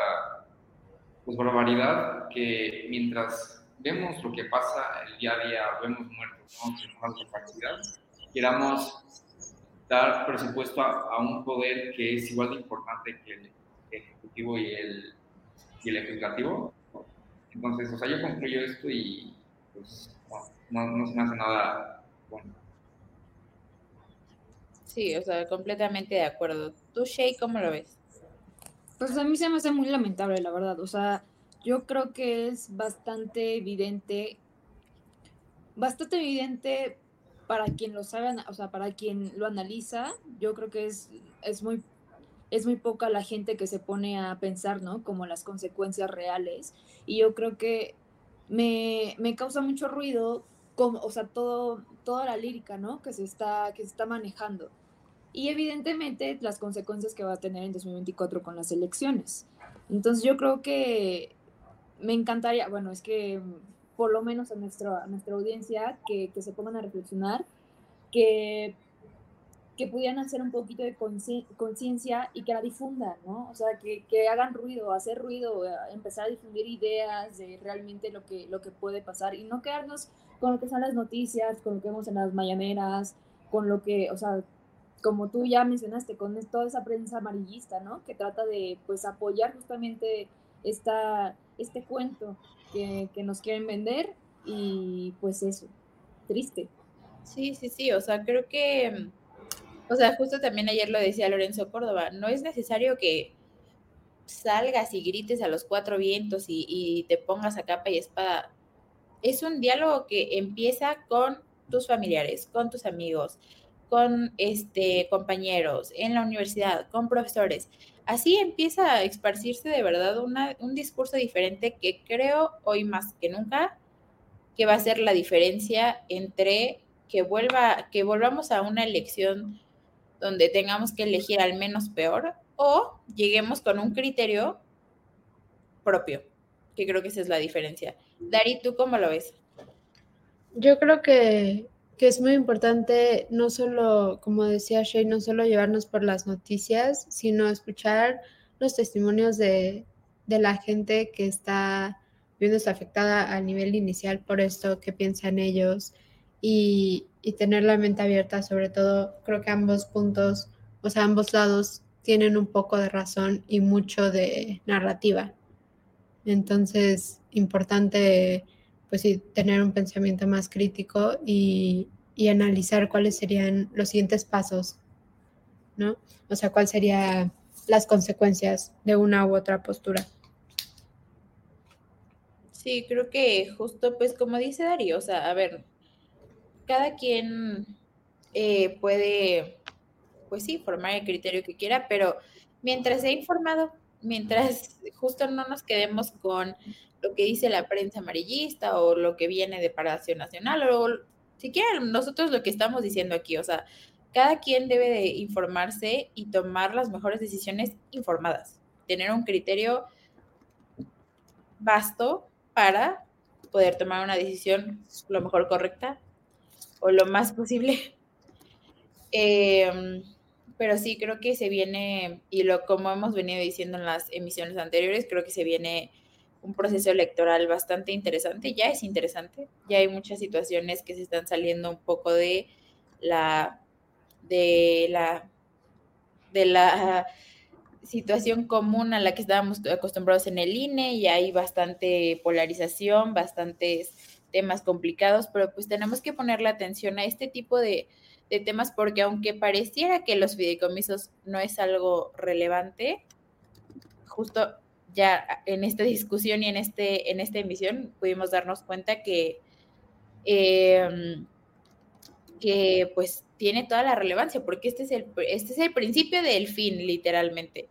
pues, barbaridad que mientras vemos lo que pasa el día a día, vemos muertos, ¿no? capacidad, queramos dar presupuesto a, a un poder que es igual de importante que el Ejecutivo y el y el legislativo. Entonces, o sea, yo concluyo esto y pues no, no se me hace nada bueno. Sí, o sea, completamente de acuerdo. ¿Tú, Shay, cómo lo ves? Pues a mí se me hace muy lamentable, la verdad. O sea, yo creo que es bastante evidente, bastante evidente para quien lo sabe, o sea, para quien lo analiza, yo creo que es, es muy es muy poca la gente que se pone a pensar, ¿no? Como las consecuencias reales. Y yo creo que me, me causa mucho ruido, como, o sea, todo, toda la lírica, ¿no? Que se, está, que se está manejando. Y evidentemente las consecuencias que va a tener en 2024 con las elecciones. Entonces yo creo que me encantaría, bueno, es que por lo menos a, nuestro, a nuestra audiencia, que, que se pongan a reflexionar, que que pudieran hacer un poquito de conciencia y que la difundan, ¿no? O sea, que, que, hagan ruido, hacer ruido, eh, empezar a difundir ideas de realmente lo que, lo que puede pasar y no quedarnos con lo que son las noticias, con lo que vemos en las mañaneras, con lo que, o sea, como tú ya mencionaste, con toda esa prensa amarillista, ¿no? Que trata de, pues, apoyar justamente esta, este cuento que, que nos quieren vender y pues eso, triste. Sí, sí, sí, o sea, creo que o sea, justo también ayer lo decía Lorenzo Córdoba, no es necesario que salgas y grites a los cuatro vientos y, te pongas a capa y espada. Es un diálogo que empieza con tus familiares, con tus amigos, con este, compañeros, en la universidad, con profesores. Así empieza a esparcirse de verdad un discurso diferente que creo hoy más que nunca que va a ser la diferencia entre que vuelva, que volvamos a una elección donde tengamos que elegir al menos peor o lleguemos con un criterio propio, que creo que esa es la diferencia. Dari, ¿tú cómo lo ves? Yo creo que, es muy importante no solo, como decía Shay, no solo llevarnos por las noticias, sino escuchar los testimonios de, de la gente que está viéndose afectada a nivel inicial por esto, qué piensan ellos y, y tener la mente abierta, sobre todo, creo que ambos puntos, o sea, ambos lados tienen un poco de razón y mucho de narrativa. Entonces, importante, pues sí, tener un pensamiento más crítico y, y analizar cuáles serían los siguientes pasos, ¿no? O sea, cuáles serían las consecuencias de una u otra postura. Sí, creo que justo, pues como dice Darío, o sea, a ver, cada quien eh, puede, pues sí, formar el criterio que quiera, pero mientras sea informado, mientras justo no nos quedemos con lo que dice la prensa amarillista o lo que viene de Palacio Nacional o siquiera nosotros lo que estamos diciendo aquí, o sea, cada quien debe de informarse y tomar las mejores decisiones informadas, tener un criterio vasto para poder tomar una decisión lo mejor correcta o lo más posible. Em, pero sí, creo que se viene, y lo como hemos venido diciendo en las emisiones anteriores, creo que se viene un proceso electoral bastante interesante, ya es interesante, ya hay muchas situaciones que se están saliendo un poco de la de la de la situación común a la que estábamos acostumbrados en el INE y hay bastante polarización, bastantes temas complicados, pero pues tenemos que ponerle atención a este tipo de, de temas porque aunque pareciera que los fideicomisos no es algo relevante, justo ya en esta discusión y en, este, en esta emisión pudimos darnos cuenta que, em, que pues tiene toda la relevancia, porque este es, el, este es el principio del fin, literalmente.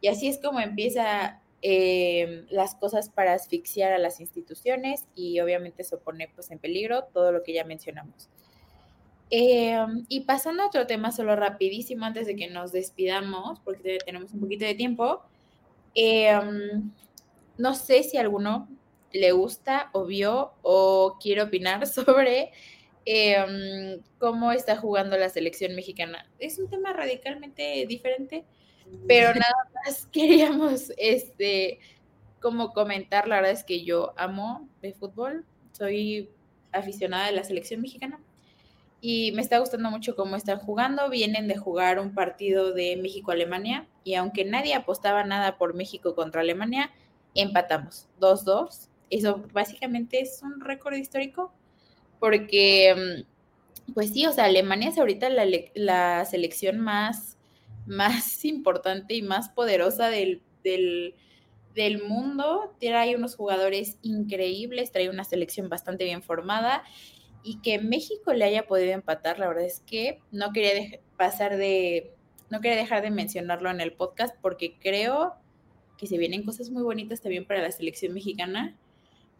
Y así es como empieza em, las cosas para asfixiar a las instituciones y obviamente eso pone pues, en peligro todo lo que ya mencionamos. Em, y pasando a otro tema solo rapidísimo antes de que nos despidamos, porque tenemos un poquito de tiempo, em, no sé si a alguno le gusta o vio o quiere opinar sobre em, cómo está jugando la selección mexicana. Es un tema radicalmente diferente, pero nada más queríamos este, como comentar, la verdad es que yo amo de fútbol, soy aficionada de la selección mexicana y me está gustando mucho cómo están jugando. Vienen de jugar un partido de México-Alemania y aunque nadie apostaba nada por México contra Alemania, empatamos 2-2. Eso básicamente es un récord histórico porque, mm, pues sí, o sea, Alemania es ahorita la, selección más, más importante y más poderosa del, del, del mundo. Trae unos jugadores increíbles, trae una selección bastante bien formada y que México le haya podido empatar, la verdad es que no quería pasar de, no quería dejar de mencionarlo en el podcast porque creo que se vienen cosas muy bonitas también para la selección mexicana.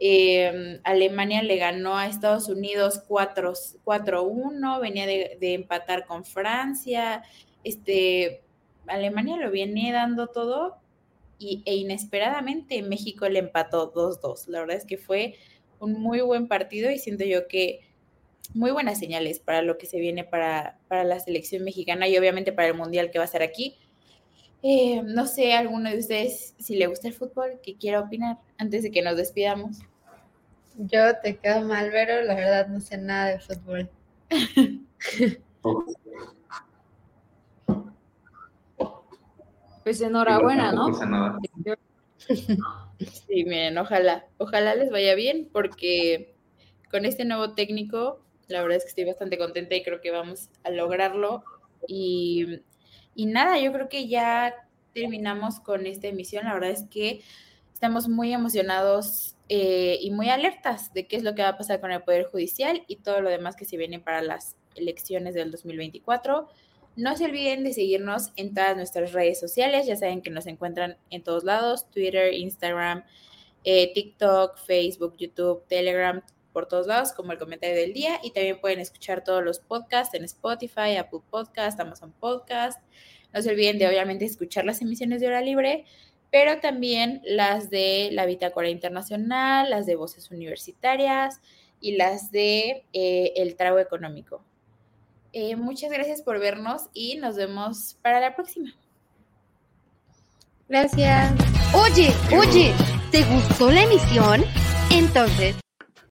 Em, Alemania le ganó a Estados Unidos 4-1, venía de, empatar con Francia. Este, Alemania lo viene dando todo y, e inesperadamente México le empató 2-2. La verdad es que fue un muy buen partido y siento yo que muy buenas señales para lo que se viene para, la selección mexicana y obviamente para el mundial que va a ser aquí. Eh, no sé, alguno de ustedes, si le gusta el fútbol, que quiera opinar antes de que nos despidamos. Yo te quedo mal, pero la verdad no sé nada de fútbol. pues enhorabuena, ¿no? Sí, miren, ojalá, ojalá les vaya bien porque con este nuevo técnico la verdad es que estoy bastante contenta y creo que vamos a lograrlo. Y, nada, yo creo que ya terminamos con esta emisión. La verdad es que estamos muy emocionados eh, y muy alertas de qué es lo que va a pasar con el Poder Judicial y todo lo demás que se viene para las elecciones del 2024. No se olviden de seguirnos en todas nuestras redes sociales. Ya saben que nos encuentran en todos lados, Twitter, Instagram, eh, TikTok, Facebook, YouTube, Telegram, por todos lados como el comentario del día y también pueden escuchar todos los podcasts en Spotify, Apple Podcast, Amazon Podcast. No se olviden de obviamente escuchar las emisiones de hora libre, pero también las de la Bitácora Internacional, las de Voces Universitarias y las de eh, El Trago Económico. Eh, muchas gracias por vernos y nos vemos para la próxima. Gracias. Oye, oye. ¿Te gustó la emisión? Entonces,